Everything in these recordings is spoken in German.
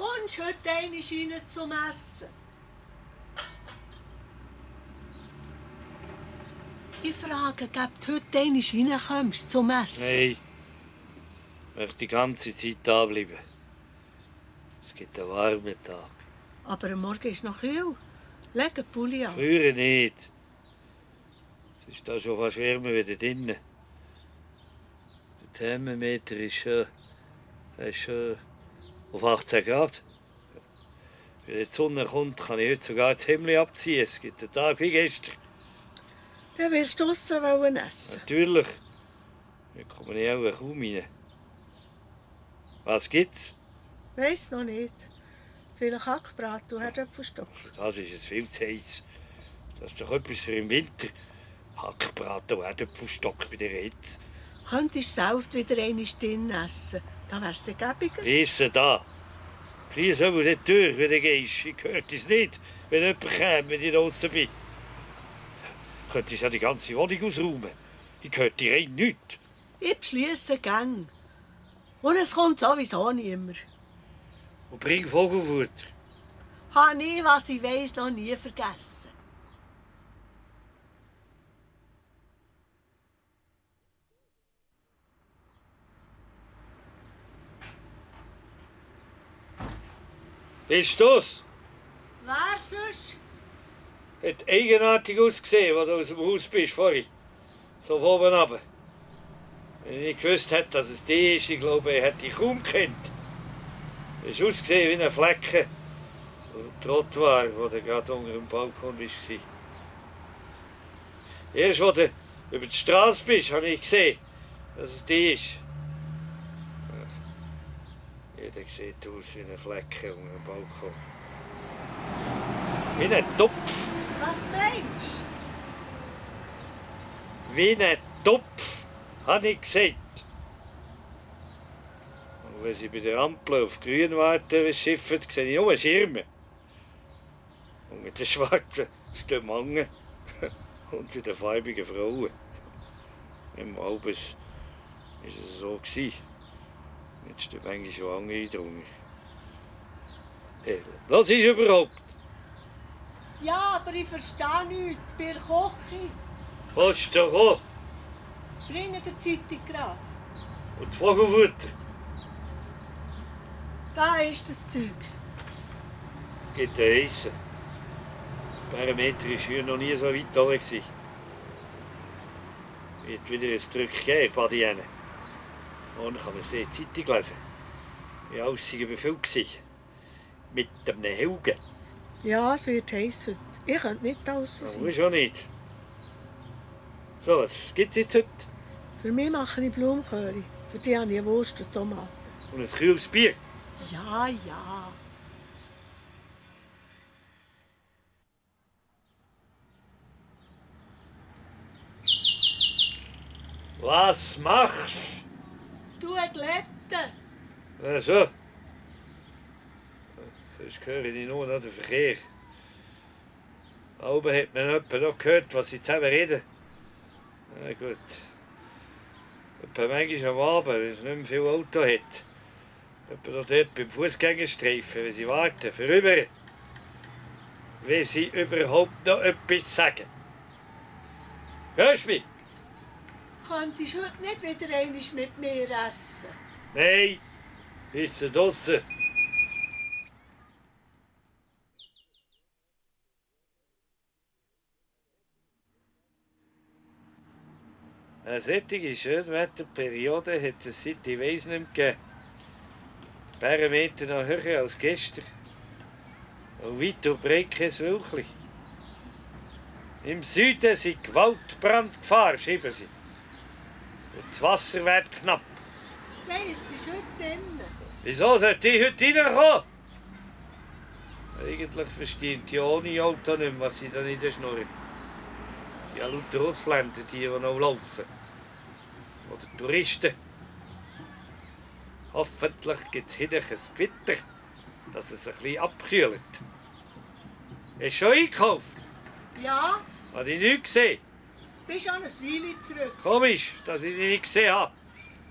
Kommst du heute einmal rein zum Essen? Ich frage, ob du heute einmal reinkommst zum Essen? Nein. Ich möchte die ganze Zeit da bleiben. Es gibt einen warmen Tag. Aber am Morgen ist noch kühl. Leg einen Pulli an. Früher nicht. Es ist da schon fast wärmer wieder drinnen. Der Thermometer ist schon, ist schon auf 18 Grad. Wenn die Sonne kommt, kann ich heute sogar das Hemd abziehen. Es gibt einen Tag wie gestern. Dann wirst du draussen wollen essen. Natürlich. Wir kommen ich auch kaum rein. Was gibt's? Weiss noch nicht. Vielleicht Hackbraten und Herdöpfelstock. Das ist es viel zu heiß. Das ist doch etwas für im Winter. Hackbraten und Erdäpfelstock bei der Hitze. Könntest du selbst wieder einmal drin essen. Da wär's dir gäbiger. Risse da. Flies aber nicht durch, wenn du gehst. Ich hört es nicht, wenn jemand käme, wenn ich draußen bin. Könntest ja die ganze Wohnung ausräumen. Ich hört dir rein nichts. Ich beschliesse Gang. Und es kommt sowieso niemand. Und bring Vogelfutter. Habe ich, was ich weiss, noch nie vergessen. Bist du's? Wer sonst? Hat eigenartig ausgesehen, als du aus dem Haus bist vorhin. So von oben runter. Wenn ich nicht gewusst hätte, dass es die ist, ich glaube, ich hätte dich kaum gekannt. Hast ausgesehen wie ein Flecken. dem Trottoir, wo du gerade unter dem Balkon bist. Erst, als du über die Straße bist, habe ich gesehen, dass es die ist. Jeder sieht aus wie ein Flecken unter dem Balkon. Wie ein Topf. Was meinst Wie ein Topf, habe ich gesagt. Und wenn sie bei der Ampel auf grün warten, schiffen, sehe ich nur Schirme. Und mit den schwarzen stehen Mangen und zu den farbigen Frauen. Im Albes war es so. Gewesen. Jetzt stehen manchmal schon lange eindrungen. Hey, was ist überhaupt? Ja, aber ich verstehe nichts. Bei der Küche. Willst du kommen? Bringen der Zeitung gerade. Und das Vogelfutter? Da ist das Zeug. Gibt ein Eisen. Der Parameter war hier noch nie so weit oben. Wird wieder ein Drück geben, Badiene. Morgen kann man die Zeitung lesen. Wie alles sei überfüllt. Mit einem Helgen. Ja, es wird heute. Ich könnte nicht draußen sein. muss auch nicht. So, was gibt's jetzt heute? Für mich mache ich Blumenköhle. Für die habe ich Wurst und Tomaten. Und ein kühles Bier. Ja, ja. Was machst Glätte. du? Ach so. Sonst höre ich nur noch den Verkehr. Oben hat man etwa noch gehört, was sie zusammen reden. Na gut. Etwa manchmal am Abend, wenn es nicht mehr viel Auto hat. Etwa noch dort beim Fußgängerstreifen, wenn sie warten, vorüber. Wenn sie überhaupt noch etwas sagen. Hörst du mich? Könntest heute nicht wieder einmal mit mir essen? Nein, ist sie draussen. Eine solche Schönwetterperiode hat es seit ich weiss nicht gegeben. Die Parameter noch höher als gestern. Und weit und breit kein Wölkchen. Im Süden sind Gewaltbrandgefahr, schreiben sie. Das Wasser wird knapp. Nein, es ist heute drin. Wieso sollte ich heute reinkommen? Eigentlich verstehen die ohne Auto nicht mehr, was sie da nicht schnurren. Ja, lauter Ausländer, die, die noch laufen. Oder Touristen. Hoffentlich gibt es hinten ein Gewitter, dass es ein bisschen abkühlt. Hast du schon einkauft? Ja, Habe ich nichts gesehen. Bist schon ein Weile zurück. Komisch, dass ich dich nicht gesehen habe.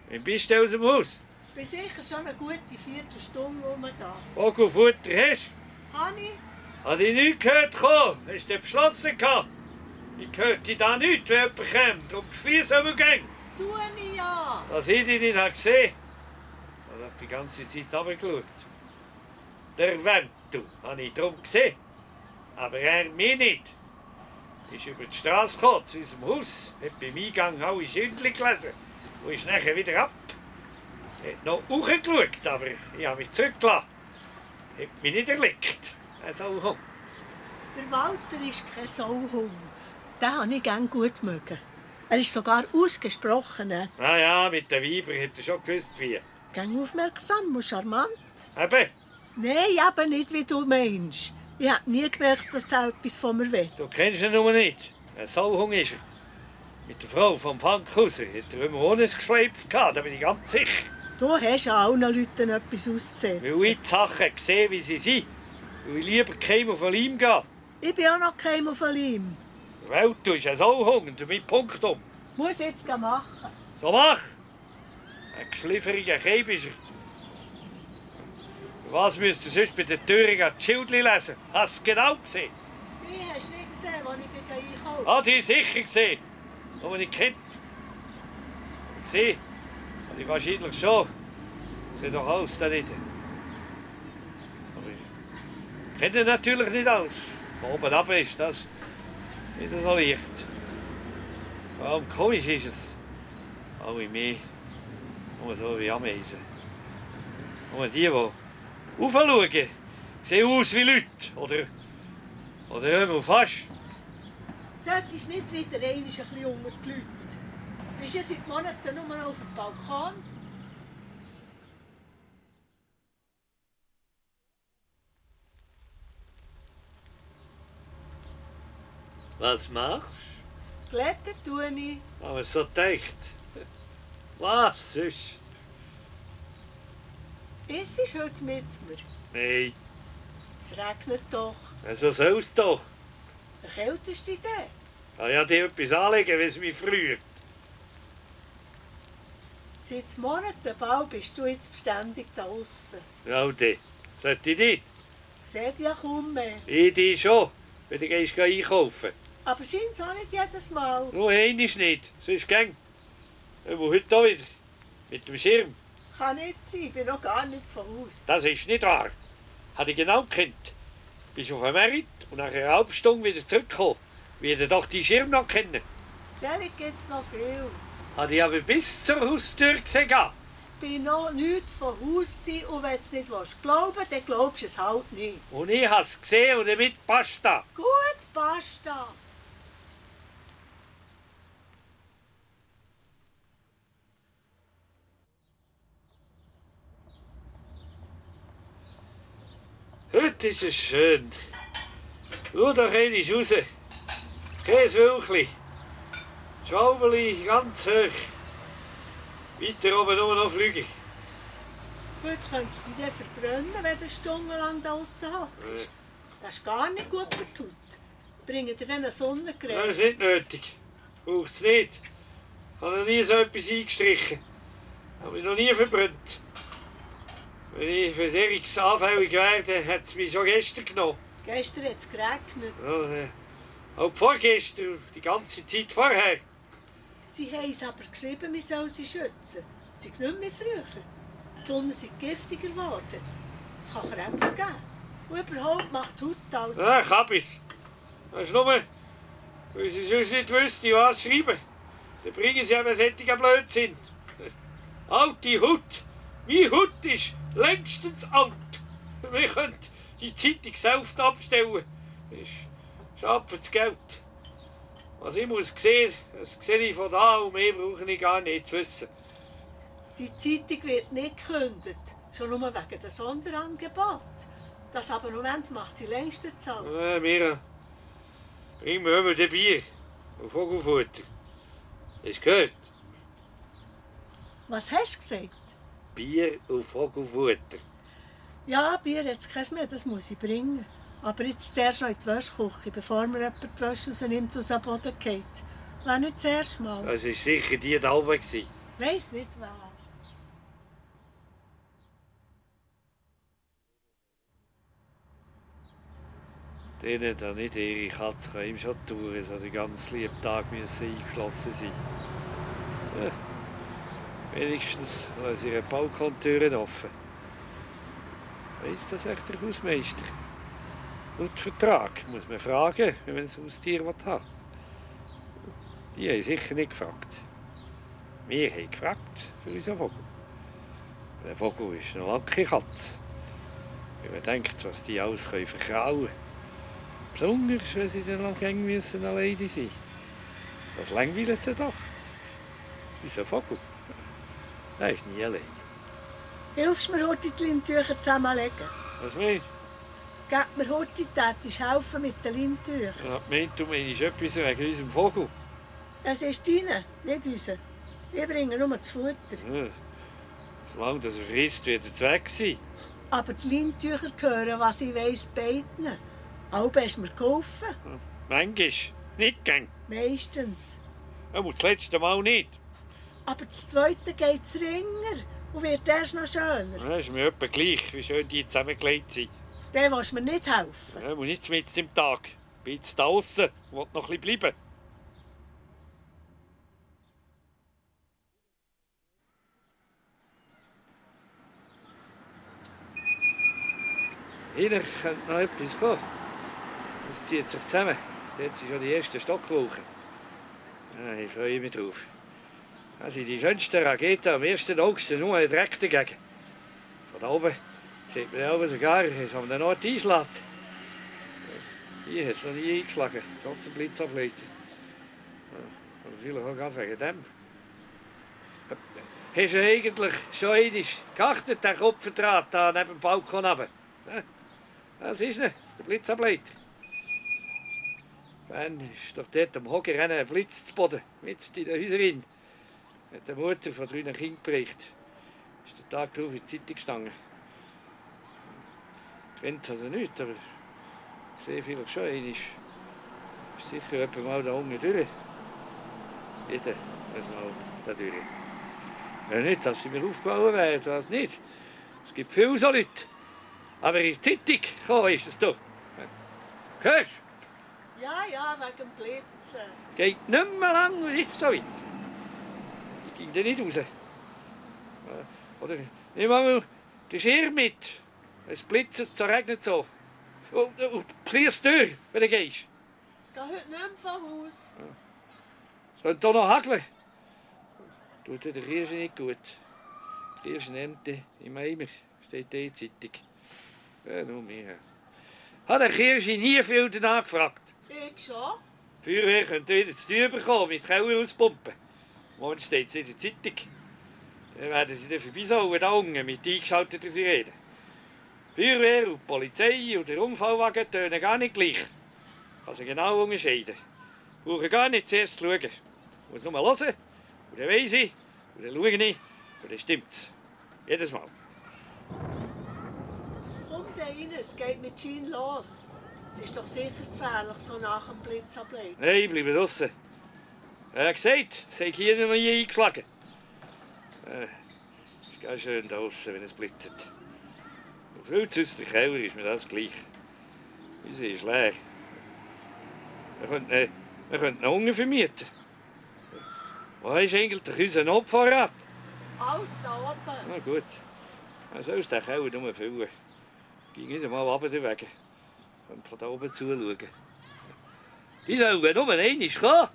Wann bist du aus dem Haus? bin sicher schon eine gute Viertelstunde rum da. Vogelfutter hast Hanni, Habe ich nichts gehört? kommen? Hast du beschlossen? gehabt? Ich hörte da nichts, wenn jemand kommt. Darum beschließen wir gehen. tu ich ja. Das hätte ich nicht gesehen. Ich habe die ganze Zeit runtergeschaut. Der Wentu habe ich drum gesehen. Aber er mich nicht. Ist über die Straße gekommen, zu unserem Haus, hat beim Eingang alle Schildchen gelesen und ist nachher wieder ab. Hat noch hochgeschaut, aber ich habe mich zurückgelassen. Hat mich nicht erlickt. Er soll kommen. Der Walter ist kein Sauhung. Den habe ich gern gut mögen. Er ist sogar ausgesprochen nett. Na ja, mit den Weibern hat er schon gewusst, wie. Gern aufmerksam und charmant. Eben, Nein, eben nicht, wie du meinst. Ich habe nie gemerkt, dass der etwas von mir will. du kennst ihn nur nicht. Ein Sauhung ist er. Mit der Frau vom Fankhauser hat er immer ohne geschleift da bin ich ganz sicher. Du hast an allen Leuten etwas Weil auszusetzen. ich die Sachen sehe, wie sie sind. Weil ich lieber keinem auf den Leim gehe. Ich bin auch noch kein auf ihm. Weil du bist ein Sauhung und damit Punktum. Muss jetzt machen. So mach! Ein geschlifferiger Keib ist er. Was müsst ihr sonst bei der Türe ein Schildchen lesen? Hast du genau gesehen? Wie hast du nicht gesehen, als ich einkaufen Hat ich sicher gesehen. Nur nicht kennt. Gesehen? Habe ich wahrscheinlich schon. Sieht doch aus da nicht. Aber ich kenne natürlich nicht aus. Von oben ab ist das nicht so leicht. Vor allem komisch ist es. Alle mehr. Nur so wie Ameisen. Nur die, die raufschauen, sehen aus wie Leute. Oder, oder immer fast. Solltest du nicht wieder einmal ein bisschen unter die Leute? Bist ja seit Monaten nur auf dem Balkon? Was machst Glätten tue ich. du? Aber so gedacht. Was sonst? Es ist heute mit mir. Nein, Es regnet doch. so soll es doch. Der kälteste. Ich kann ja dir etwas anlegen, wie es mich früht. Seit Monaten bald bist du jetzt beständig da aussen. Ja, dann. Sollte ich nicht. Seht ja kaum mehr. Ich die schon, wenn du gehst einkaufen. Aber scheint auch nicht jedes Mal. Nur einmal nicht, sonst gang. Aber heute auch wieder. Mit dem Schirm. Kann nicht sein, ich bin noch gar nicht von Haus. Das ist nicht wahr. Hatte ich genau gekannt. Bist auf dem Merit und nach einer halben Stunde wieder zurückgekommen. Wie doch die Schirm noch kennen. Selig gibt's noch viel. Hatte ich aber bis zur Haustür gesehen. Ich bin noch nicht von Haus gewesen, und wenn du es nicht willst glauben dann glaubst du es halt nicht. Und ich habe es gesehen und damit passt das. Gut, basta. Heute ist es schön. Schau doch einmal raus. Kein Wölkchen. Schwaubeli ganz hoch. Weiter oben nur noch fliegen. Heute könntest du dich verbrennen, wenn du stundenlang da draussen hockst. Das ist gar nicht gut für die Haut. Bringen dir eine Das Sonnencreme. ist nicht nötig. Braucht es nicht. Ich habe noch nie so etwas eingestrichen. Habe mich noch nie verbrannt. Wenn ich für Eriks anfällig werde, hat es mich schon gestern genommen. Gestern hat es geregnet. Ja, äh, auch vorgestern, die ganze Zeit vorher. Sie haben es aber geschrieben, wir sollen sie schützen. Sie sind nicht mehr früher. Die Sonne ist giftiger geworden. Es kann Krebs geben. Und überhaupt macht die Haut alt. Ja, ich hab es. Das ist nur, weil sie sonst nicht wüssten, was schreiben. Dann bringen sie eben solchen Blödsinn. Alte Haut. Meine Haut ist längstens alt. Wir können die Zeitung selbst abstellen. Das ist schade für das Geld. Was ich muss sehen, das sehe ich von da und mehr brauche ich gar nicht zu wissen. Die Zeitung wird nicht gekündigt. Schon nur wegen des Sonderangebot. Das Abonnement macht sie längst zahlen. Äh, Mira, bring mir immer den Bier und Vogelfutter. Du gehört? Was hast du gesagt? Bier und Vogelfutter. Ja, Bier jetzt kein mehr, das muss ich bringen. Aber jetzt zuerst noch in die Wäschküche, bevor mir jemand die Wäsche rausnimmt und aus dem Boden geht. Wenn nicht zuerst mal. Also, es war sicher die da oben. weiss nicht wer. Denen da nicht ihre Katze kann ihm schon tun, so den ganzen lieben Tag eingeschlossen sein. Ja. Wenigstens lassen ihre Balkontüren offen. Weiss das echt der Hausmeister? Laut Vertrag muss man fragen, wenn man ein Haustier will. Die haben sicher nicht gefragt. Wir haben gefragt für unseren Vogel. Der Vogel ist eine lange Katze. Wenn man denkt, was die alles verkrauen können. Besonders, wenn sie dann noch gäng müssen alleine sein Das langweilt sie doch. Unser Vogel. Er ist nie alleine. Hilfst du mir heute die Lintücher zusammenlegen? Was meinst Gib mir heute die Tätisch helfen mit den Lintüchern. du? Ich meinte, du meinst etwas wegen unserem Vogel. Es ist deine, nicht unser. Wir bringen nur das Futter. Ja. Solange das er frisst, wird er weg sein. Aber die Lintücher gehören, was ich weiss, beiden. Auch hast du mir geholfen. Manchmal. Nicht gern. Meistens. Aber das letzte Mal nicht. Aber das zweite geht es ringer und wird erst noch schöner. Das ist mir etwa gleich, wie schön die zusammengelegt sind. Der willst mir nicht helfen. Ja, und nicht mitten im Tag. Ich bin jetzt da draussen und will noch ein bisschen bleiben. Hier könnte noch etwas kommen. Es zieht sich zusammen. Jetzt sind schon die ersten Stockwolken. Ja, ich freue mich drauf. Sind die schönsten Raketen am 1. August nur Dreck dagegen. Von da oben sieht man aber sogar, es haben den Ort einschlägt. Hier hat es noch nie eingeschlagen, trotz dem Blitzableiter. Ja, vielleicht auch gerade wegen dem. Hast du eigentlich schon einmal geachtet, den Kopfvertrag da neben dem Balkon runter? Das ist nicht, der Blitzableiter. Wann ist doch dort am Hockeyrennen ein Blitz zu Boden, mitten in der Häuserin. Hat die Mutter von drei Kindern berichtet. Ist der Tag darauf in die Zeitung gestanden. Kennt also nicht, aber ich sehe vielleicht schon einmal. Ist sicher jemand mal da unten durch. Jeder muss mal da durch. Ja, nicht, dass sie mir aufgefallen wäre, das nicht. Es gibt viele so Leute. Aber in die Zeitung gekommen ist es doch. Hörst du? Ja, ja, wegen dem Blitzen. Geht nicht mehr lang und ist so weit. Ging da nicht raus. Äh, Oder nimm mal den Schirm mit. Es blitzt, es regnet so. Und, und schließ die Tür, wenn du gehst. Geh heute nicht mehr Haus. Es könnte hier noch hageln. Tut der Kirsche nicht gut. Die Kirschenernte im Eimer steht der Zeitung. Ja, nur mir. Hat der Kirsche nie viel danach gefragt. Ich schon. Die Feuerwehr könnte wieder zu tun bekommen, mit Keller auspumpen. Morgen steht es in der Zeitung. Dann werden sie dann vorbeisauen, da unten, mit eingeschalteten Sirenen. Die Feuerwehr und Polizei und der Unfallwagen tönen gar nicht gleich. Kann sie genau unterscheiden. Brauchen gar nicht zuerst zu schauen. Muss nur hören, und dann weiss ich, und dann schaue ich, und dann stimmt's. Jedes Mal. Komm da rein, es geht mit Jean los. Es ist doch sicher gefährlich, so nach dem Blitzableiten. Nein, bleibe draussen. Hat gesagt, es sei hier eingeschlagen. Äh, Es ist ganz schön draussen, wenn es blitzt. Und viel zu aus der Keller ist mir das gleich. Unsere ist leer. Wir könnten, äh, wir könnten einen Hunger vermieten. Wo ist eigentlich unser Notvorrat? Alles da oben. Na gut. Dann soll es den Keller nur füllen. Ging nicht einmal runter den Weg. Und von da oben zuschauen. Die sollen nur einmal kommen.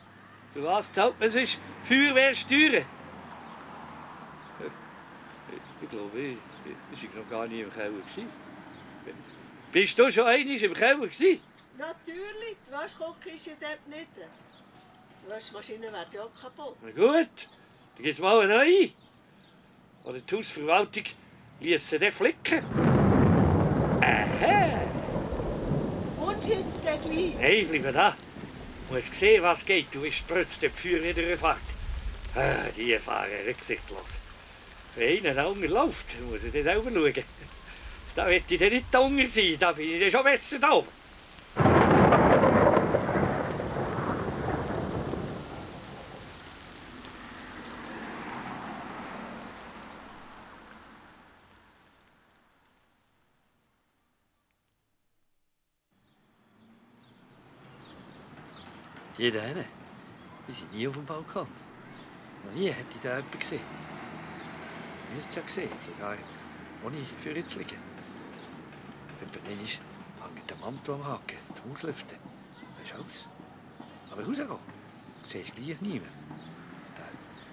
Was zahlt man sonst Feuerwehrsteuern? Ich glaube, ich, ich, war noch gar nie im Keller. Bist du schon einmal im Keller? Natürlich, die Waschküche ist ja dort nicht. Die Waschmaschine wird ja auch kaputt. Na gut, dann gibt es mal eine neue. Oder die Hausverwaltung ließ sie dann flicken. Aha! Kommst du jetzt gleich? Hey, bleib da. Muss sehen, was geht. Du bist plötzlich die Feuer wieder fährt. Ah, die fahren rücksichtslos. Wenn einer da läuft, muss ich dann selber schauen. Da wird ich dann nicht da sein, da bin ich dann schon besser da oben. Da hinten, die sind nie auf dem Balkon. Noch nie hätte ich da jemanden gesehen. Ich müsste ja gesehen, sogar ohne für zu liegen. Etwa hängt der Mantel am Haken zum Auslüften. Weisst du aus? Aber rausgehen, siehst du gleich niemand. Da,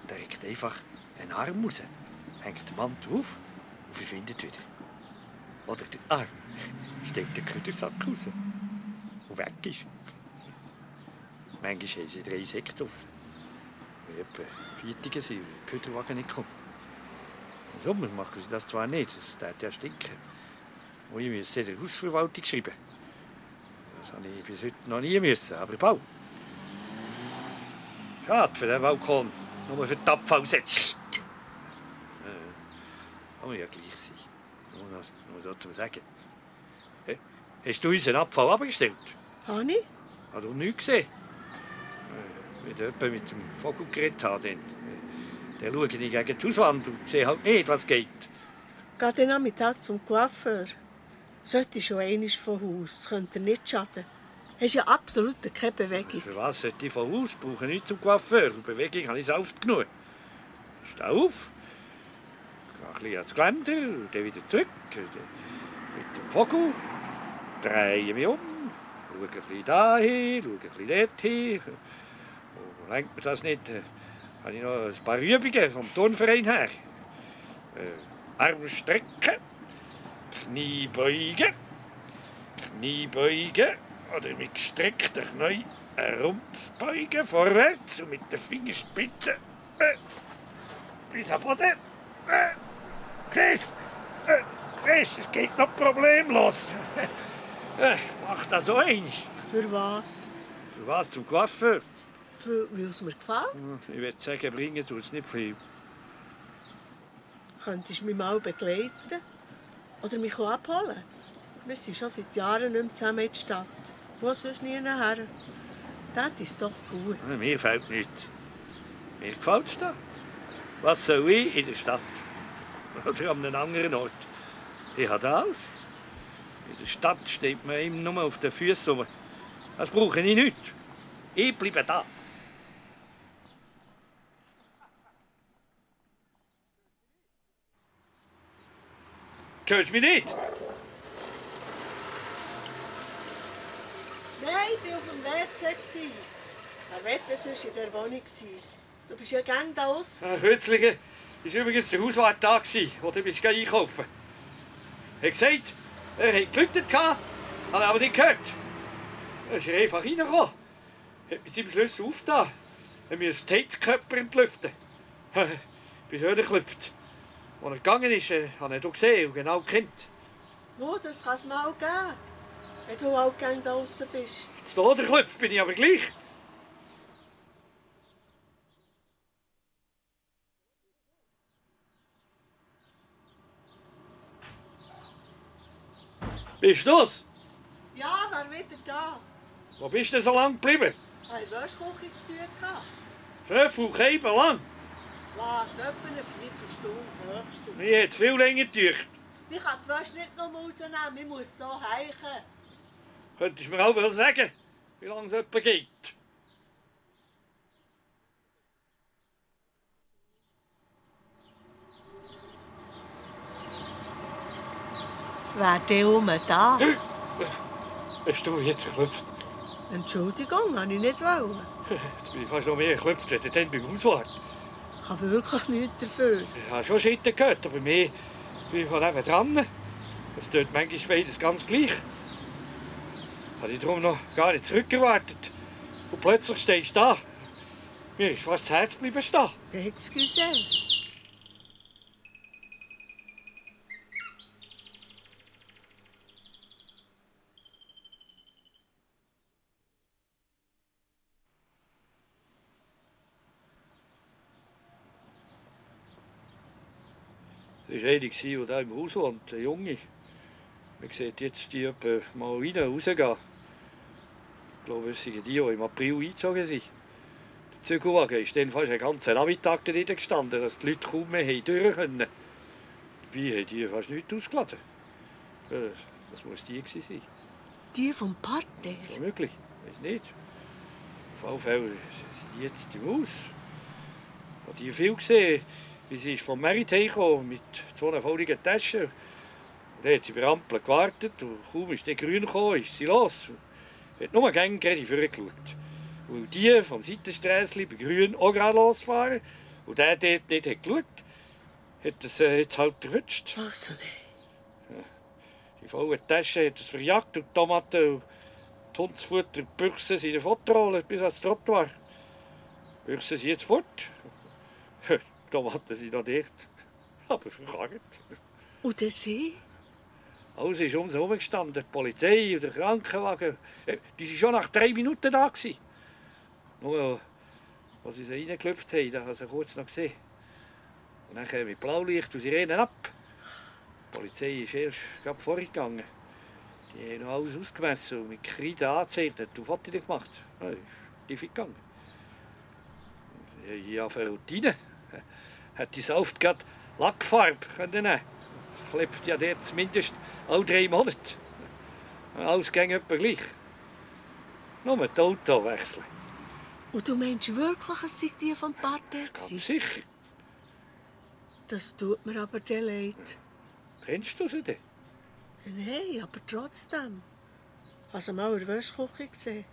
da hängt einfach ein Arm raus, hängt der Mantel auf und verschwindet wieder. Oder der Arm steckt der Küdersack raus und weg ist. Manchmal haben sie drei draussen. Wie etwa Viertige sind, der Küderwagen nicht kommt. Im Sommer machen sie das zwar nicht, das tut ja stinken. Und ich müsste der Hausverwaltung schreiben. Das habe ich bis heute noch nie müssen, aber bald. Schade für den Balkon, nur für die Abfallsätze. Äh, kann man ja gleich sein. Nur, noch, nur so zu sagen. Hast du unseren Abfall abgestellt? Habe ich? Hast du nichts gesehen? Wenn jemand mit dem Vogel geredet hat, dann, äh, dann schaue ich gegen die Hauswand und sehe halt nicht, was geht. Geh den Nachmittag zum Coiffeur. Sollte schon einmal von Haus, könnte nicht schaden. Hast ja absolut keine Bewegung. Für was sollte ich von Haus? Brauche ich nicht zum Coiffeur. Bewegung habe ich oft genug. Steh auf, gehe ein bisschen ans Geländer und dann wieder zurück. Dann zum Vogel, drehe mich um, schaue ein bisschen dahin, schaue ein bisschen dorthin. Lenkt nicht, äh, habe ich noch ein paar Übungen vom Turnverein her. Äh, Arm strecken, Knie beugen, Knie beugen oder mit gestreckten Knien einen Rumpf beugen, vorwärts und mit den Fingerspitzen äh, bis am Boden. Äh, siehst? Äh, siehst es geht noch problemlos. äh, mach das so einig. Für was? Für was? Zum Coiffeur? Weil es mir gefällt. Ich würde sagen, bringen tut es nicht viel. Könntest du mich mal begleiten? Oder mich auch abholen? Wir sind schon seit Jahren nicht mehr zusammen in der Stadt. Wo sonst nie her? Das ist doch gut. Äh, Mir fällt nichts. Mir gefällt es da. Was soll ich in der Stadt? Oder an einem anderen Ort? Ich habe alles. In der Stadt steht man ihm nur auf den Füßen. Das brauche ich nicht. Ich bleibe da. Hörst du mich nicht? Nein, ich war auf dem WC. wird denn sonst in der Wohnung sein? Du bist ja gerne da aus. Äh, Kürzlich war übrigens der Hauswart da, wo du bist einkaufen Er hat gesagt, er hat geläutet, habe ich aber nicht gehört. Er ist einfach reingekommen. Hat mit seinem Schlüssel aufgetan. Er musste die Heizkörper entlüften. Bis er geklopft. Als er gegangen ist, äh, habe ich gesehen und genau gekannt. Nur, das kann es mal geben. Wenn du auch gerne da draußen bist. Jetzt hier geklopft bin ich aber gleich. Bist du das? Ja, wer wieder da? Wo bist du denn so lange geblieben? Ich hatte Wäschküche zu tun. gehabt. Fünf und lang. Was? Etwa eine Viertelstunde höchstens. Mir hat viel länger gedauert. Ich kann die Wäsche nicht noch rausnehmen. Ich muss so heichen. Könntest du mir auch mal sagen, wie lange es etwa geht? Wer der um da? Hast du jetzt geklopft? Entschuldigung, habe ich nicht wollen. Jetzt bin ich fast noch mehr geklopft, als dann beim. Ich habe wirklich nichts dafür. Ich habe schon Schritte gehört, aber mehr bin ich von eben dran. Es tut manchmal beides ganz gleich. Habe ich darum noch gar nicht zurückgewartet. Und plötzlich stehst du da. Mir ist fast das Herz bleiben stehen. Excuse. Das war eine, die hier im Haus wohnt, eine Junge. Man sieht jetzt die mal rein, rausgehen. Ich glaube, es sind die, die im April eingezogen sind. Der Zügelwagen ist dann fast einen ganzen Nachmittag da drin gestanden, dass die Leute kaum mehr durch können. Dabei haben die fast nichts ausgeladen. Ja, Das muss die gewesen sein. Die vom Parterre. Ist möglich. Weiß nicht. Auf alle Fälle sind die jetzt im Haus. Ich habe die viel gesehen, wie sie ist vom Merit hergekommen mit so einer volligen Tasche. Und dann hat sie bei Ampel gewartet und kaum ist der Grün gekommen, ist sie los. Hat nur gerne gerade vorgeschaut. Weil die vom Seitensträßchen bei Grün auch gerade losfahren und der dort nicht hat geschaut hat es äh, jetzt halt erwischt. Also nein. Die volle Tasche hat es verjagt und die Tomaten und die Hundsfutter, die Büchsen sind in der Futterrolle bis ans Trottoir. Die Büchsen sind jetzt fort. Die Tomaten sind noch dicht, aber verkarrt. Und der See? Alles ist um sie herumgestanden. Die Polizei und der Krankenwagen. Äh, Die waren schon nach drei Minuten da. Gewesen. Nur, als sie sie reingeklopft haben, da haben sie kurz noch gesehen. Und dann mit Blaulicht und sie rennen ab. Die Polizei ist erst gerade vorgegangen. Die haben noch alles ausgemessen und mit Kreide angezeichnet und Fotos gemacht. Ja, ist tief gegangen. Ja, für Routine. Hat die Sauft gerade Lackfarbe können nehmen Das klebt ja dort zumindest alle drei Monate. Alles ging etwa gleich. Nur mit dem Auto wechseln. Und du meinst wirklich, es sei die vom Parterre Ganz sicher. Das tut mir aber dann leid. Kennst du sie denn? Nein, aber trotzdem. Hast du mal in der Wäschküche gesehen?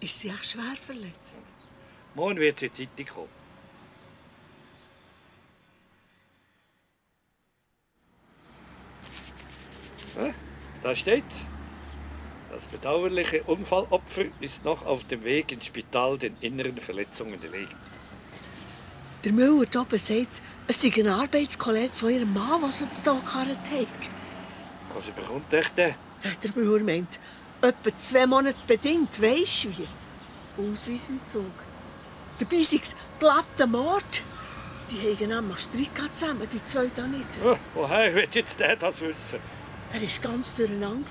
Ist sie echt schwer verletzt? Morgen wird sie in die Zeitung kommen. Da steht's. Das bedauerliche Unfallopfer ist noch auf dem Weg ins Spital den inneren Verletzungen erlegen. Der Müller da oben sagt, es sei ein Arbeitskollege von ihrem Mann, der sie hier gekarrt hat. Was überkommt echt der? Der Müller meint, etwa zwei Monate bedingt, weisst du wie? Ausweisentzug. Sei es glatter Mord. Die haben nämlich Streit zusammen, die zwei da nicht. Oh, woher wird jetzt der das wissen? Er war ganz durcheinander.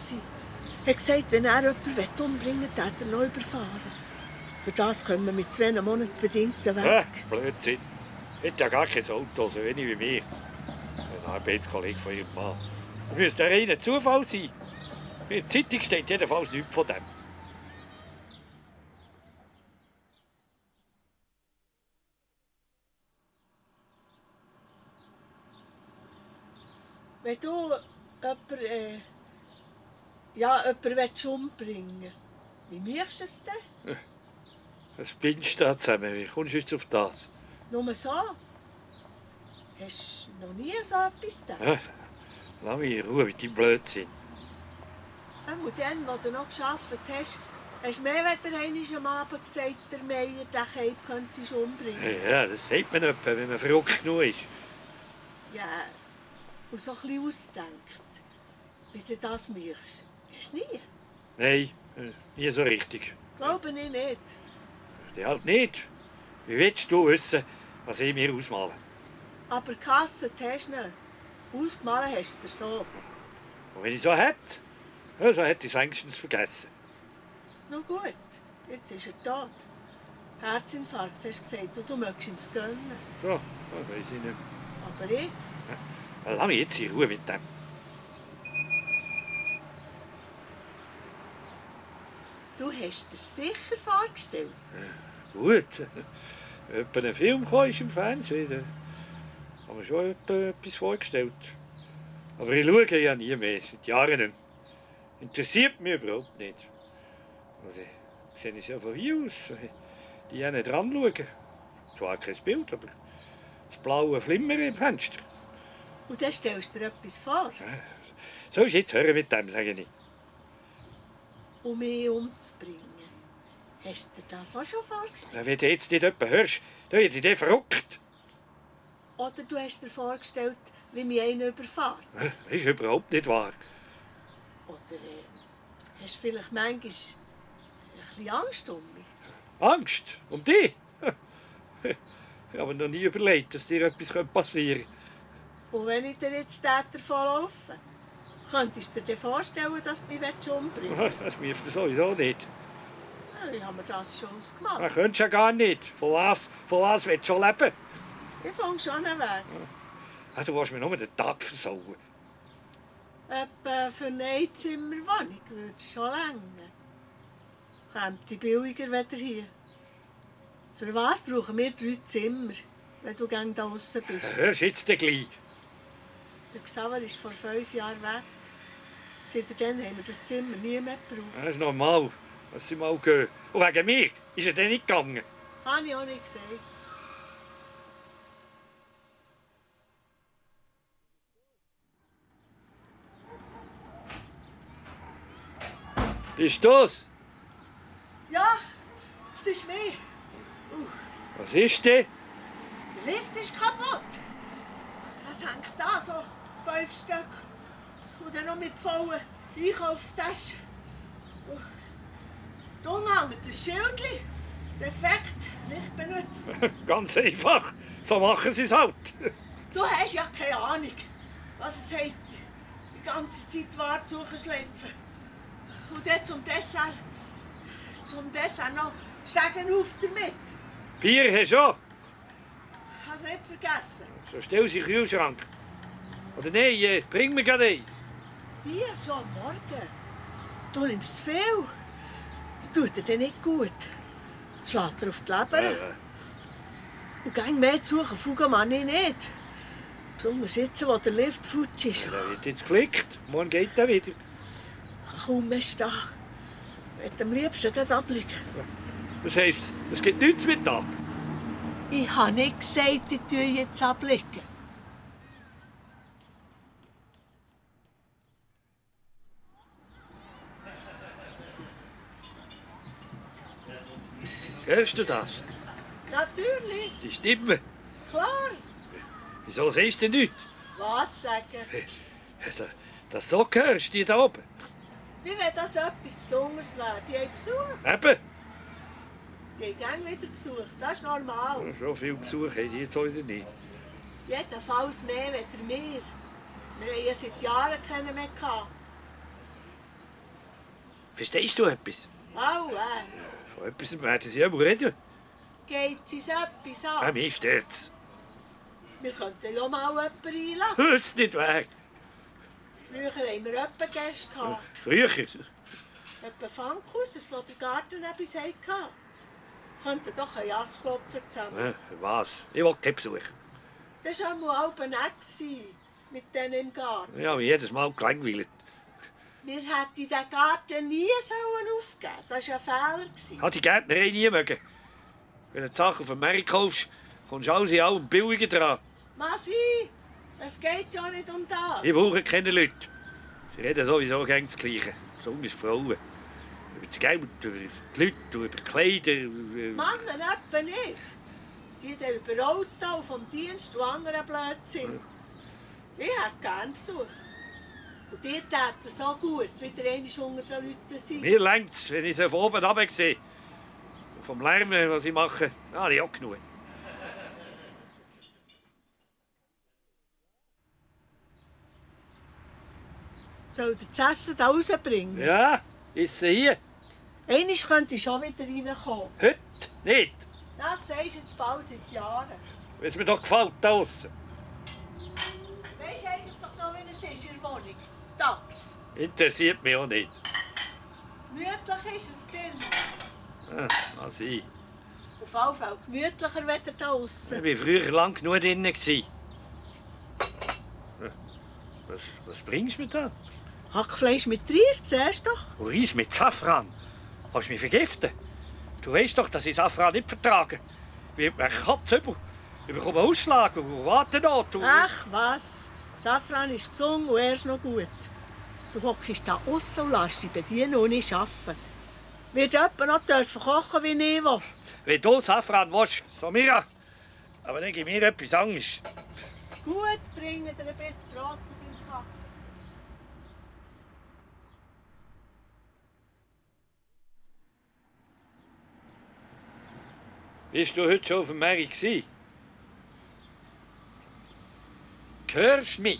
Er hat gesagt, wenn er jemanden umbringen will, hat er noch überfahren. Für das können wir mit zwei Monaten bedingten Äh, Weg. Blödsinn. Hat ja gar kein Auto, so wenig wie mir. Ein Arbeitskollege von ihrem Mann. Das müsste ein reiner Zufall sein. In der Zeitung steht jedenfalls nichts von dem. Wenn du jemanden, äh, ja, willst umbringen wie machst du es denn? Was spinnst du da zusammen? Wie kommst du jetzt auf das? Nur so? Hast du noch nie so etwas gedacht? Hä? Lass mich in Ruhe mit deinem Blödsinn. Auch dann, wo du noch gearbeitet hast, hast du mehr als einmal am Abend gesagt, der Meier, den Cape könntest umbringen. Ja, das sagt man etwa, wenn man verrückt genug ist. Ja, und so ein bisschen ausdenkt, wie du das machst. Hast du nie? Nein, äh, nie so richtig. Glaube ich nicht. Die halt nicht. Wie willst du wissen, was ich mir ausmale? Aber gehasst hast du nicht. Ausgemalt hast du so. Und wenn ich so hätte, ja, so hätte ich es längstens vergessen. Na gut, jetzt ist er tot. Herzinfarkt, hast du gesagt, und du möchtest ihm es gönnen. So, ja, weiss ich nicht. Aber ich, Lass mich jetzt in Ruhe mit dem. du hast dir sicher vorgestellt. Gut. Etwa ein Film kam ist im Fernsehen. Da haben wir schon etwa etwas vorgestellt. Aber ich schaue ja nie mehr, seit Jahren nicht mehr. Interessiert mich überhaupt nicht. Oder sehe ich ja von hier aus. Die jenen dran schauen. Zwar kein Bild, aber das blaue Flimmer im Fenster. Und dann stellst du dir etwas vor, Sollst du jetzt hören mit dem, sage ich. um mich umzubringen. Hast du dir das auch schon vorgestellt? Wenn du jetzt nicht jemanden hörst, dann ich dann verrückt. Oder du hast dir vorgestellt, wie mich einer überfahrt? Das ist überhaupt nicht wahr. Oder äh, hast du vielleicht manchmal ein bisschen Angst um mich? Angst? Um dich? Ich habe mir noch nie überlegt, dass dir etwas passieren könnte. Und wenn ich dir jetzt Täter vorlaufe, könntest du dir vorstellen, dass du mich umbringen willst? Das wirst du sowieso nicht. Ja, ich habe mir das schon ausgemalt. Das könntest du ja gar nicht. Von was, von was willst du schon leben? Ich fange schon Weg. Ah, Du willst mir nur den Tag versauen. Etwa für eine Einzimmerwohnung würde es schon länger. Kommt die billiger wieder hier. Für was brauchen wir drei Zimmer, wenn du gern draußen bist? Hörst jetzt gleich? Der Xaver ist vor fünf Jahren weg. Seitdem haben wir das Zimmer nie mehr gebraucht. Das ist normal, dass sie mal gehen. Und wegen mir ist er dann nicht gegangen. Habe ich auch nicht gesagt. Bist du's? Ja, es ist mir. Was ist denn? Der Lift ist kaputt. Es hängt da so fünf Stück. Und dann noch mit vollen Einkaufstaschen. Und Da hängt ein Schildchen. Defekt, Licht benutzen. Ganz einfach. So machen sie es halt. Du hast ja keine Ahnung, was es heisst, die ganze Zeit Ware zu schlepfen. Und dann zum Dessert, zum Dessert noch Stegen auf damit. Bier hast du auch. Hast nicht vergessen. So stell sie in den Kühlschrank. Oder nein, äh, bring mir gerade eins. Bier schon am Morgen. Du nimmst viel. Das tut dir dann nicht gut. Schlägt dir auf die Leber. Äh, Und geh mehr zu suchen, ich nicht. Besonders jetzt, wo der Lift futsch ist. der wird jetzt geklickt. Morgen geht er wieder. Kaum mehr stehen. Ich möchte am liebsten gleich abliegen. Das heisst, es gibt nichts mit Tag. Ich habe nicht gesagt, ich tue jetzt abliegen. Hörst du das? Natürlich, Die Stimme. klar. Wieso siehst du nicht? Was sagen? Das, das so hörst die da oben. Wie wenn das etwas Besonderes wäre. Die haben Besuch. Eben. Die haben gerne wieder Besuch. Das ist normal. So viel Besuch haben die jetzt heute nicht. Jedenfalls mehr als wir. Wir haben ja seit Jahren keinen mehr gehabt. Verstehst du etwas? Au, äh, Von etwas werden sie immer reden. geht es etwas Ah, an? mich stört's. Wir könnten ja mal jemanden einladen. Hörst nicht weg. Früher haben wir jemanden Gäste gehabt. Früher. Etwa Funkhausers, die den Garten etwas hatten. Könnten doch ein Jas klopfen zusammen. Äh, was? Ich will keinen Besuch. Das war auch mal halb nett gewesen, mit denen im Garten. Ich habe mich jedes Mal gelangweilt. Wir hätten den Garten nie sollen aufgeben Das war ein Fehler. gewesen. Hat die Gärtnerei nie mögen. Wenn du die Sachen auf dem Markt kaufst, kommst du alles in allem billiger dran. Mal sein, es geht ja nicht um das. Ich brauche keine Leute. Sie reden sowieso gern das Gleiche. Besonders Frauen. Über das Geld, über die Leute, über die Kleider. über- Männer etwa nicht. Die dann über Auto vom Dienst und anderen Blödsinn. Ich hätte gerne Besuch. Und die täten so gut, wie der einmal unter den Leuten sind. Mir längt's, wenn ich sie von oben runter sehe. Und vom Lärm, was ich mache, habe ich auch genug. Soll der das Essen da rausbringen? Ja, ist sie hier. Einmal könnte ich schon wieder reinkommen. Heute nicht. Das sagst du jetzt bald seit Jahren. Wenn es mir doch gefällt, da draussen. Weisst du eigentlich noch, wie es ist in der Wohnung? Tags. Interessiert mich auch nicht. Gemütlich ist es drin. Ah, mal sein. Auf jeden Fall gemütlicher als da Ich draussen. war früher lang genug drinnen. gewesen. Was, was bringst du mir da? Hackfleisch mit Reis, siehst du doch. Und Reis mit Safran. Willst du mich vergiften? Du weißt doch, dass ich Safran nicht vertrage. Wie eine Katze über. Ich bekomme Ausschlag und Wartenot. Ach was, Safran ist gesund und er ist noch gut. Du hockst da aussen und lässt dich bedienen nicht arbeiten. Wird jemand noch dürfen kochen, wie ich will? Wenn du Safran willst, so mir. Aber dann gib mir etwas Angst. Gut, bringen dir ein bisschen Brot zu deinem Kaffee. Bist du heute schon auf dem Markt gewesen? Hörst du mich?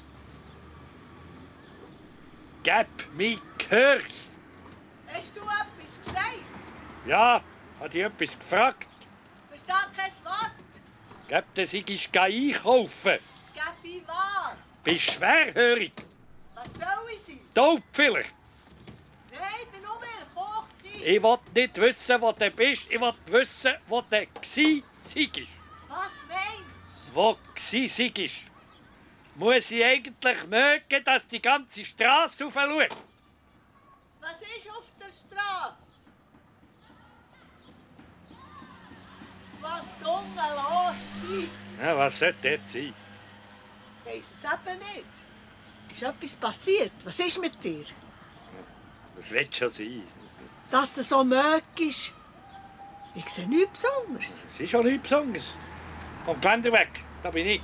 Gib mich, hörst Hast du etwas gesagt? Ja, hat dich etwas gefragt. Verstehe kein Wort. Gib dir, sie ist einkaufen. Gib ich was? Bist schwerhörig. Was soll ich sein? Taub vielleicht. Nein, ich bin nur mehr Kochkind. Ich will nicht wissen, wo du bist. Ich will wissen, wo du gsi. Was meinst Wo gsi. Muss ich eigentlich mögen, dass die ganze Straße du? Was ist auf der Straße? Was dunkel los sein? Ja, was soll das sein? Weiss es eben nicht. Ist etwas passiert? Was ist mit dir? Was wird schon sein? Dass du so mögst. Ich sehe nichts Besonderes. Es ist schon nichts Besonderes. Vom Geländer weg, da bin ich.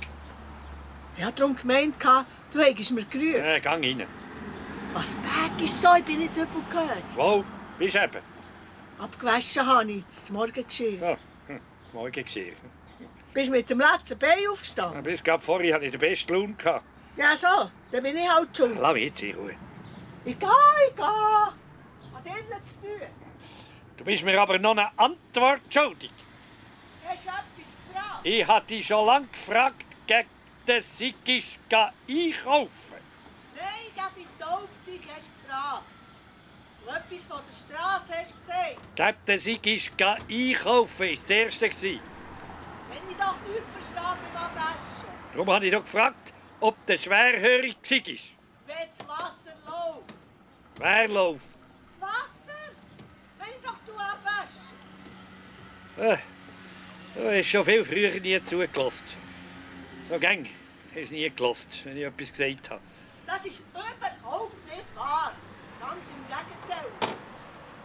Ich hatte darum gemeint, du hättest mir gerührt. Äh, gang rein. Was Berg ist so, ich bin nicht übelgehörig. Wo? Bist du eben? Abgewaschen habe ich das Morgengeschirr. Ja, hm, Morgengeschirr. Bist mit dem letzten Bein aufgestanden? Bis gerade vorher hatte ich den besten Lohn. Ja, so. Dann bin ich halt schuld. Lass mich jetzt in Ruhe. Ich gehe, ich gehe. Hat innen zu tun. Du bist mir aber noch eine Antwort schuldig. Hast du etwas gefragt? Ich habe dich schon lange gefragt, gegen den Sigisch einkaufen. Nein, gegen die Taubzeug hast du gefragt. Du etwas von der Straße hast gesagt. Gegen den Sigisch einkaufen war das Erste. Wenn ich doch nichts verstehe beim Abwaschen. Darum habe ich doch gefragt, ob der schwerhörig war. Wenn das Wasser läuft. Wer läuft? Das Wasser? Wenn ich doch du abwaschen. Äh, du hast schon viel früher nie zugelassen. So gang, hast nie gelassen, wenn ich etwas gesagt habe. Das ist überhaupt nicht wahr. Ganz im Gegenteil.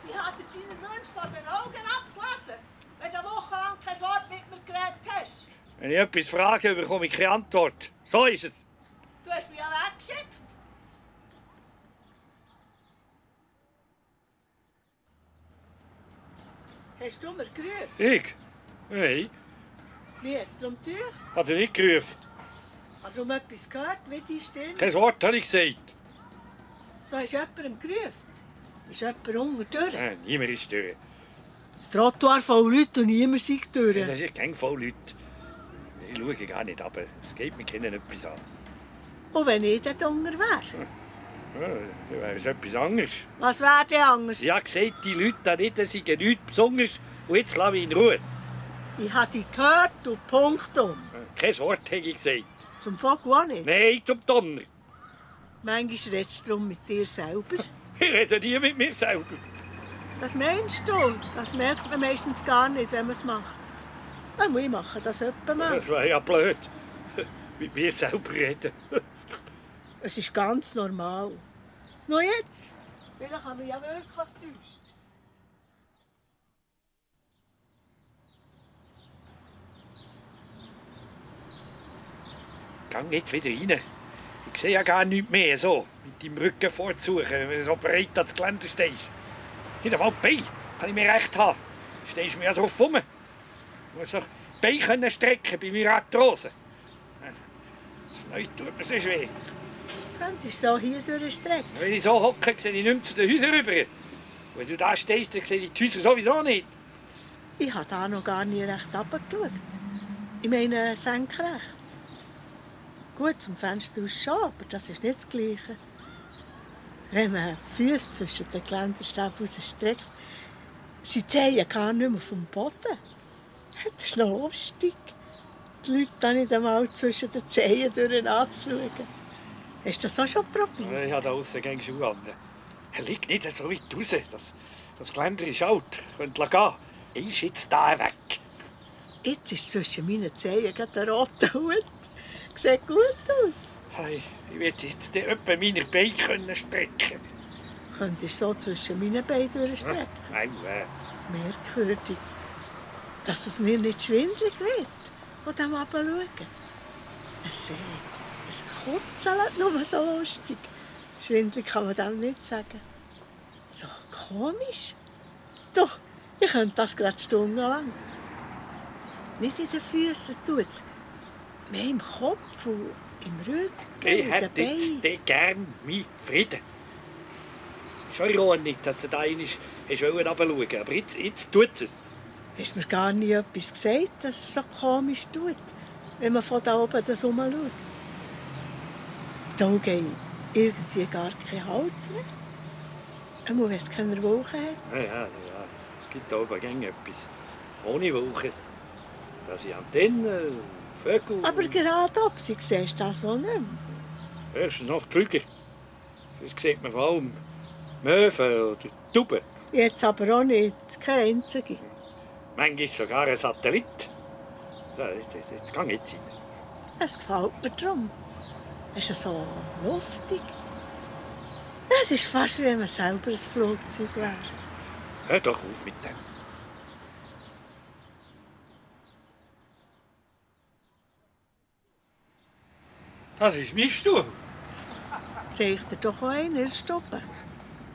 Ich habe dir deinen Wunsch von den Augen abgelesen, wenn du wochenlang kein Wort mit mir geredet hast. Wenn ich etwas frage, bekomme ich keine Antwort. So ist es. Du hast mich ja weggeschickt. Hast du mir gerufen? Ich? Nein, Wie hat es darum gedacht? hat er nicht gerufen. Hast du darum etwas gehört, wie die Stimme? Kein Wort habe ich gesagt. So hast du jemandem gerufen. Ist jemand unter durch? Nein, niemand ist durch. Das Trottoir voll Leute und niemand sei durch. Das ist kein voll Leute. Ich schaue gar nicht, aber es geht mir keinen etwas an. Und wenn ich dort unter wäre? Ja, dann wäre es etwas anderes. Was wäre denn anders? Ich habe gesagt, die Leute da nicht, sie seien nichts Besonderes. Und jetzt lasse ich in Ruhe. Ich habe dich gehört und Punktum. Kein Wort habe ich gesagt. Zum Vogel auch nicht. Nein, zum Donner. Manchmal redest du darum mit dir selber. Ich rede nie mit mir selber. Das meinst du? Das merkt man meistens gar nicht, wenn man es macht. Dann muss ich machen das öppe mal. Das wäre ja blöd. Mit mir selber reden. Es ist ganz normal. Nur jetzt? Vielleicht haben wir ja wirklich getäuscht. Gang jetzt wieder rein. Ich sehe ja gar nichts mehr so. Mit deinem Rücken vorzusuchen, wenn du so breit ans Geländer stehst. Nicht einmal die Beine kann ich mir recht haben. Stehst mir ja drauf rum. Ich muss doch die Beine können strecken bei mir Arthrose. So neu tut mir so weh. Könntest du so hier durchstrecken? Wenn ich so hocke, sehe ich nicht mehr zu den Häusern rüber. Wenn du da stehst, dann sehe ich die Häuser sowieso nicht. Ich habe da noch gar nie recht runtergeschaut. Ich meine senkrecht. Gut, zum Fenster aus schon, aber das ist nicht das Gleiche. Wenn man die Füße zwischen den Geländerstäben rausstreckt, sie zählen gar nicht mehr vom Boden. Das ist noch lustig. Die Leute da nicht einmal zwischen den Zehen durch anzuschauen. Hast du das auch schon probiert? Ich habe da außen gegen Schuhe an. Er liegt nicht so weit raus. Das, das Geländer ist alt. Könnt gehen. Er ist jetzt da weg. Jetzt ist zwischen meinen Zehen ein roter Hut. Sieht gut aus. Hey, ich werde jetzt etwa meine Beine können strecken Könntest du so zwischen meinen Beinen durchstrecken? Nein, äh, Merkwürdig, dass es mir nicht schwindlig wird von dem Abschauen. Es, äh, es kutzelt nur so lustig. Schwindlig kann man dem nicht sagen. So komisch. Doch, ich könnte das gerade stundenlang. Nicht in den Füßen tut es. Mehr im Kopf und im Rücken, ich hätte jetzt den gern meinen Frieden. Es ist schon Ordnung, dass du da einmal runterschauen aber jetzt, jetzt tut es. Hast mir gar nie etwas gesagt, dass es so komisch tut, wenn man von da oben das umschaut. Da geht irgendwie gar kein Halt mehr. Einmal, wenn es keine Wolken hat. Ja, ja, ja. Es gibt da oben etwas. Ohne Wolken. Da sind Antennen, Vögel. Aber gerade ob sie siehst das auch nicht mehr. Höchstens noch die Flüge. Das sieht man vor allem Möwen oder Tauben. Jetzt aber auch nicht, keine einzige. Manchmal sogar ein Satellit. Jetzt, jetzt geh jetzt rein. Es gefällt mir darum. Es ist so luftig. Es ist fast wie wenn man selber ein Flugzeug wäre. Hör doch auf mit dem. Das ist mein Stuhl. Reicht er doch auch einen erst oben.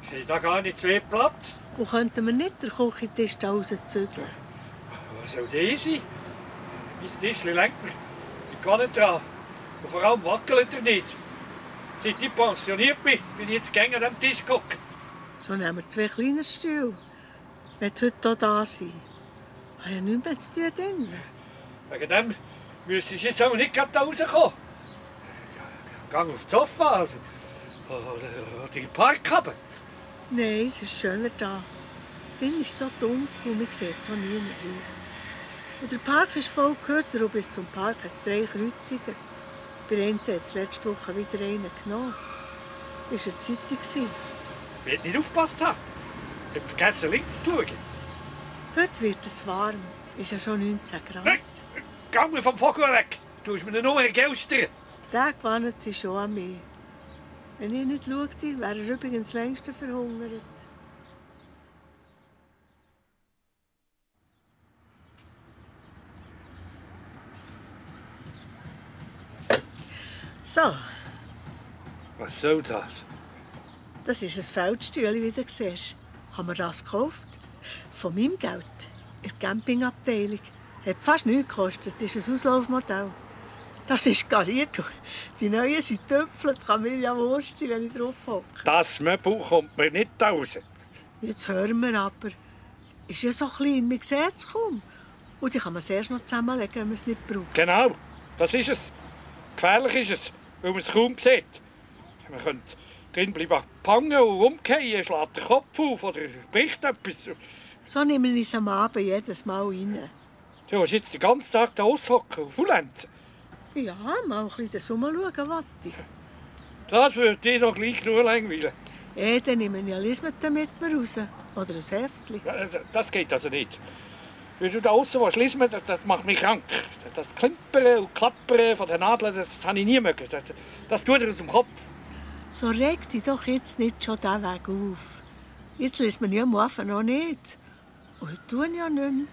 Ich habe da gar nicht zwei Platz. Und könnten wir nicht den Küchentisch da rauszügeln? Was soll das sein? Mein Tischchen lenkt mir. Ich kann nicht dran. Und vor allem wackelt er nicht. Seit ich pensioniert bin, bin ich jetzt gängig an dem Tisch geguckt. So nehmen wir zwei kleine Stühle. Wenn heute hier da sein. Habe ja nichts mehr zu tun. Wegen dem müsste ich jetzt aber nicht gerade da rauskommen. Gang auf die Sofa oder, in den Park haben. Nein, es ist schöner da. Drin ist so dunkel und man sieht so niemand mehr. Und der Park ist voll gehört, und bis zum Park hat es drei Kreuzungen. Bei einem hat es letzte Woche wieder einen genommen. Das war eine Zeitung. Ich werde nicht aufgepasst haben. Ich habe vergessen, links zu schauen. Heute wird es warm. Ist ja schon 19 Grad. Hey, geh mir vom Vogel weg. Du hast mir nur ein Gelster. Der gewöhnt sich schon an mich. Wenn ich nicht schaute, wäre er übrigens längst verhungert. So, Was soll das? das ist ein Feldstühle, wie du siehst. Haben wir das gekauft? Von meinem Geld. In der Campingabteilung. Hat fast nichts gekostet. Das ist ein Auslaufmodell. Das ist gariert. Die neuen sind töpfelt. Kann mir ja wurscht sein, wenn ich drauf hocke. Das Möbel kommt mir nicht raus. Jetzt hören wir aber. Ist ja so klein, man sieht es kaum. Und die kann man es erst noch zusammenlegen, wenn man es nicht braucht. Genau, das ist es. Gefährlich ist es, weil man es kaum sieht. Man könnte drin bleiben gefangen und umkehren, schlägt den Kopf auf oder bricht etwas. So nehmen wir es am Abend jedes Mal rein. Du hast jetzt den ganzen Tag da aushocken und faulenzen. Ja, mal ein bisschen den Sommer schauen, Watti. Das würde dich doch gleich genug langweilen. Eh, dann nehmen wir ja Lismete mit mir raus. Oder ein Heftchen. Ja, Das geht also nicht. Wenn du da außen was liest, das, das macht mich krank. Das Klimpern und Klappern von den Nadeln, das habe ich nie mögen. Das, das tut er aus dem Kopf. So regt dich doch jetzt nicht schon diesen Weg auf. Jetzt liest man ja am Anfang noch nicht. Und heute tun ja nicht mehr.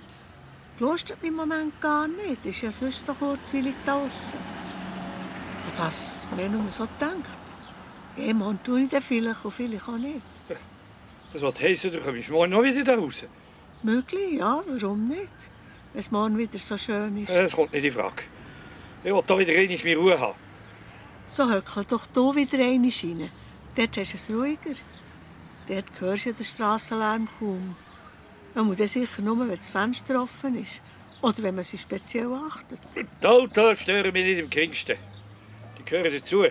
Lustet mich im Moment gar nicht. Ist ja sonst so kurzweilig draussen. Und das mir nur so gedacht. Jemand tue ich dann vielleicht und vielleicht auch nicht. Das was heissen, du kommst morgen noch wieder da raus. Möglich, ja, warum nicht? Wenn es morgen wieder so schön ist. Das kommt nicht in Frage. Ich will da wieder einmal meine Ruhe haben. So höckle doch hier wieder eine rein. Dort hast du es ruhiger. Dort hörst du den Strassenlärm kaum. Man muss sicher nur, wenn das Fenster offen ist. Oder wenn man sie speziell achtet. Die Autos stören mich nicht im geringsten. Die gehören dazu.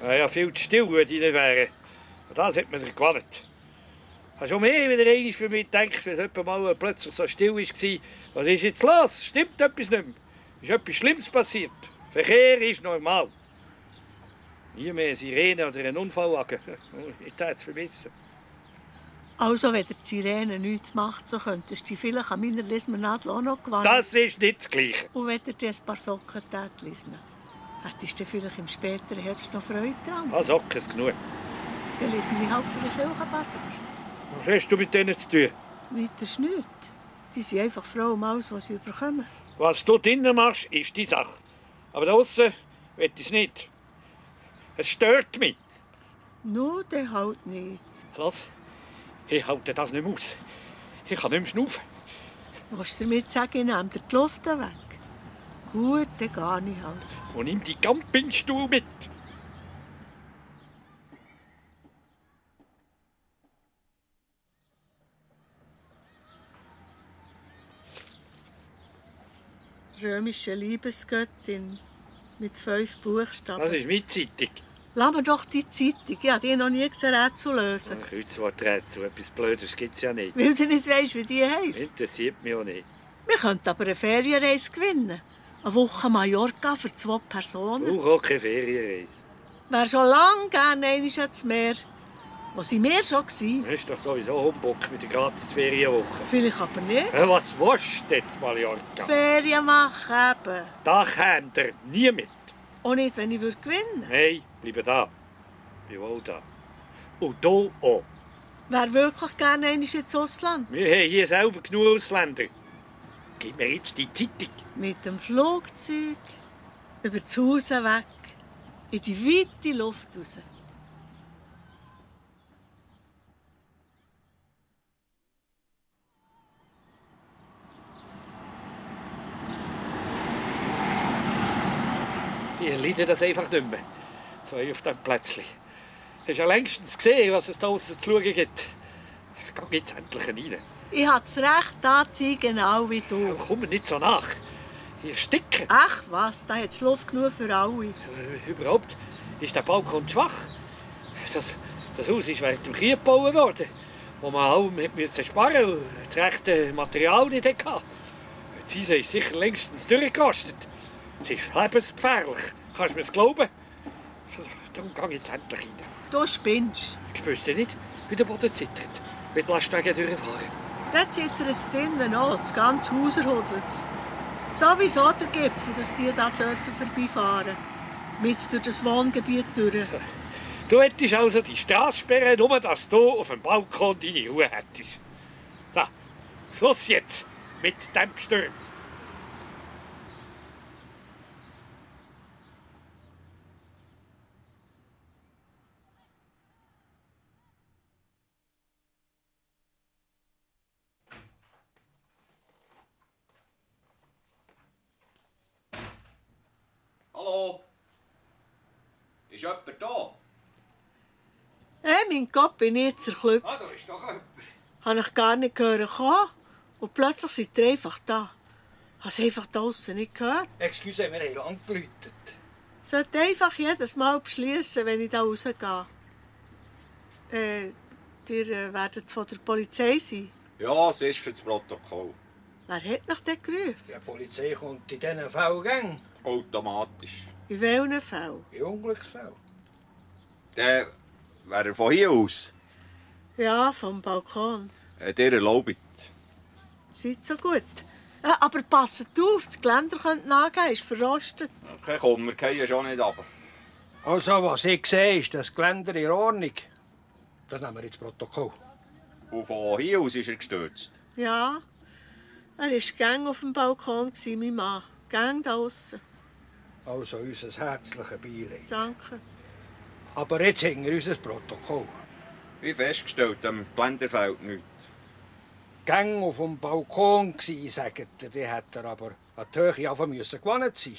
Ja, ja, viel zu still, wenn die nicht wären. Und das hat man sich gewarnt. Habe schon mehr wieder einmal für mich gedacht, wenn es mal plötzlich so still war. Was ist jetzt los? Stimmt etwas nicht mehr? Ist etwas Schlimmes passiert? Verkehr ist normal. Nie mehr Sirene oder ein Unfallwagen. Ich würde es vermissen. Also, wenn der die Sirene nichts macht, so könntest du vielleicht an meiner Lismernadel auch noch gewarnt. Das ist nicht das Gleiche. Und wenn dir ein paar Socken tät, Lismen, hättest du vielleicht im späteren Herbst noch Freude dran. Ah, Socken ist genug. Dann liest man halt für den Kirchenbasar. Was hast du mit denen zu tun? Weiter ist nichts. Die sind einfach froh um alles, was sie bekommen. Was du drinnen machst, ist die Sache. Aber draußen will ich es nicht. Es stört mich. Nur der halt nicht. Los, ich halte das nicht mehr aus. Ich kann nicht mehr schnaufen. Willst du damit sagen, ich nehme dir die Luft weg? Gut, dann gehe ich halt. Und nimm die Campingstuhl mit. Römische Liebesgöttin mit fünf Buchstaben. Das ist meine Zeitung. Lass mir doch die Zeitung. Ich habe die noch nie gesehen, Rätsel lösen. Kreuzworträtsel, etwas Blödes gibt es ja nicht. Weil du nicht weißt, wie die heisst. Interessiert mich auch nicht. Wir könnten aber eine Ferienreise gewinnen. Eine Woche Mallorca für zwei Personen. Auch, keine Ferienreise. Wäre schon lange gerne einmal ans Meer. Wo sind wir schon? Gewesen? Das ist doch sowieso Humbug mit der gratis Ferienwoche. Vielleicht aber nicht. Ja, was willst du jetzt, Mallorca? Ferien machen eben. Da kommt er nie mit. Auch nicht, wenn ich würde gewinnen Nein, bleib da. Bin wohl da. Und du auch. Wer wirklich gerne einmal ins Ausland? Wir haben hier selber genug Ausländer. Gib mir jetzt die Zeitung. Mit dem Flugzeug über das Haus weg in die weite Luft raus. Ich leide das einfach nicht mehr. Zwei auf dem Plätzchen. Hast ja längstens gesehen, was es da aussen zu schauen gibt. Geh jetzt endlich rein. Ich habe das Recht anzuziehen, genau wie du. Komm mir nicht so nach. Ich sticke. Ach was, da hat es Luft genug für alle. Äh, Überhaupt ist der Balkon schwach. Das, das Haus ist während dem Krieg gebaut worden, wo man allem müssen sparen und das rechte Material nicht hatte. Die Eisen ist sicher längstens durchgerostet. Es ist lebensgefährlich. Kannst du mir das glauben? Darum gehe ich jetzt endlich rein. Du spinnst. Spürst du nicht, wie der Boden zittert, wie die Lastwagen durchfahren? Da zittert es drinnen auch, das ganze Haus erhodelt Sowieso der Gipfel, dass die da dürfen vorbeifahren Mit durch das Wohngebiet durch. Du hättest also die Straße sperren, nur dass du auf dem Balkon deine Ruhe hättest. Da, Schluss jetzt mit dem Gestürm. Ist jemand da? Hey, mein Gott, bin ich zerklüpft. Ah, da ist doch jemand. Habe ich gar nicht gehört kommen. Und plötzlich sind ihr einfach da. Habe es einfach draussen nicht gehört. Excuse, wir haben lang geläutet. Sollte einfach jedes Mal beschließen, wenn ich da rausgehe. Äh, ihr äh, werdet von der Polizei sein. Ja, es ist für das Protokoll. Wer hat nach denn gerufen? Die Polizei kommt in diesen Fällen gang. Automatisch. In welchen Fällen? In Unglücksfällen. Der wäre er von hier aus. Ja, vom Balkon. Äh, der erlaubt. Seid so gut. Äh, aber passet auf, das Geländer könnte nachgehen, ist verrostet. Okay, komm, wir gehen schon nicht runter. Also, was ich sehe, ist das Geländer in Ordnung. Das nehmen wir ins Protokoll. Und von hier aus ist er gestürzt. Ja, er war gang auf dem Balkon, mein Mann. Gang da aussen. Also unser herzliches Beileid. Danke. Aber jetzt hängen wir unser Protokoll. Wie festgestellt, am Geländer fehlt nichts. Gang auf dem Balkon gsi, sagt er, die hätte er aber an die Höhe anfangen müssen gewonnen sein.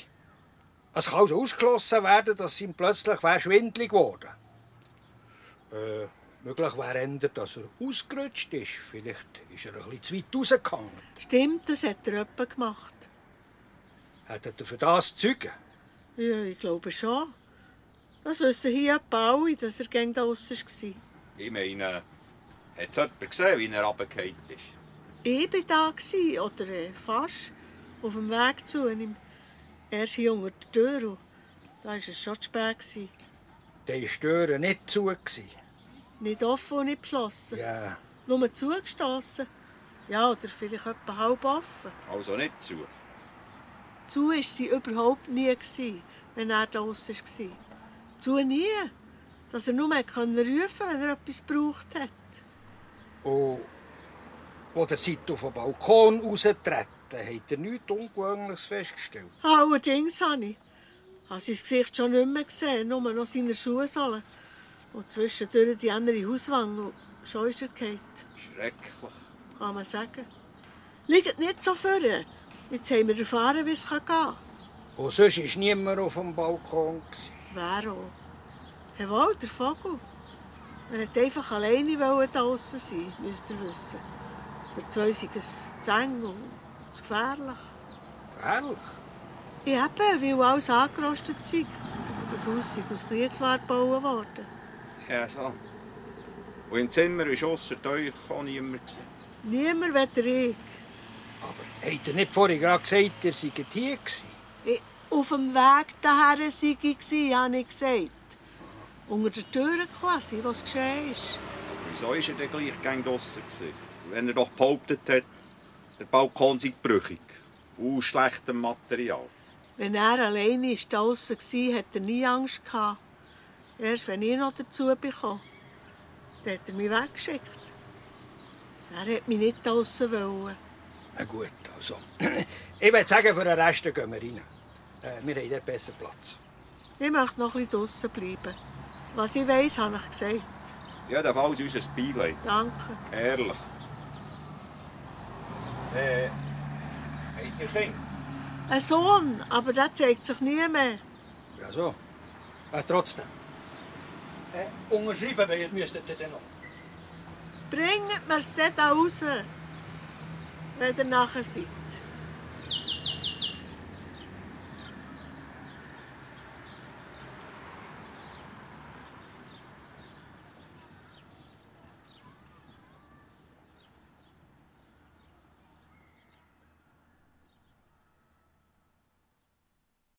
Es kann also ausgeschlossen werden, dass ihm plötzlich wär schwindlig geworden. Äh, möglich wäre eher, dass er ausgerutscht ist. Vielleicht ist er ein bisschen zu weit rausgegangen. Stimmt, das hat er etwa gemacht. Hat er für das Zeugen? Ja, ich glaube schon. Das wissen hier etwa alle, dass er gang da aussen war. Ich meine, hat es jemand gesehen, wie er runtergefallen ist? Ich war da, gewesen, oder äh, fast, auf dem Weg zu ihm. Er ist hier unter der Tür und da war es schon zu spät. Gewesen. Der war die Türe nicht zu. gsi. Nicht offen und nicht geschlossen. Ja, Nur zugestossen. Ja, oder vielleicht etwa halb offen. Also nicht zu. Zu war sie überhaupt nie, gewesen, wenn er da draussen war. Zu nie. Dass er nur mehr rufen konnte, wenn er etwas gebraucht hat. und wo der seid auf den Balkon raustreten, hat er nichts Ungewöhnliches festgestellt. Allerdings habe ich. habe sein Gesicht schon nicht mehr gesehen, nur noch seine Schuhsohlen. Und zwischendurch die andere Hauswange. Und schon ist er gefallen, Schrecklich. kann man sagen. Liegt nicht so vor. Jetzt haben wir erfahren, wie es gehen kann. Und sonst war niemand auf dem Balkon. Wer auch? Jawohl, der Vogel. Er wollte einfach alleine da draussen sein, müsst ihr wissen. Für zwei sind es zu eng und zu gefährlich. Gefährlich? Ja, eben, weil alles angerostet ist. Das Haus sei aus Kriegsware gebaut worden. Ja, so. Und im Zimmer war ausser euch auch niemand. Niemand weder ich. Aber habt ihr nicht vorhin gerade gesagt, ihr seid hier gewesen? ich. Auf dem Weg daher sei ich, gewesen, habe ich gesagt. Unter der Tür quasi, was geschehen ist. Wieso war er dann gleich gegen draussen? gewesen? Wenn er doch behauptet hat, der Balkon sei brüchig. Aus schlechtem Material. Wenn er alleine draußen war, hatte er nie Angst. Gehabt. Erst wenn ich noch dazu bekam, dann hat er mich weggeschickt. Er hat mich nicht draußen wollen. Na gut, also. Ich würde sagen, für den Rest gehen wir rein. Äh, wir haben dort besser Platz. Ich möchte noch ein bisschen draußen bleiben. Was ich weiss, habe ich gesagt. Jedenfalls unser Beileid. Danke. Ehrlich. Äh, habt ihr Kinder? Ein Sohn, aber der zeigt sich nie mehr. Ja, so. Äh, trotzdem. Äh, unterschreiben wir müsstet ihr dann noch. Bringt mir es dort raus, ihr nachher seid.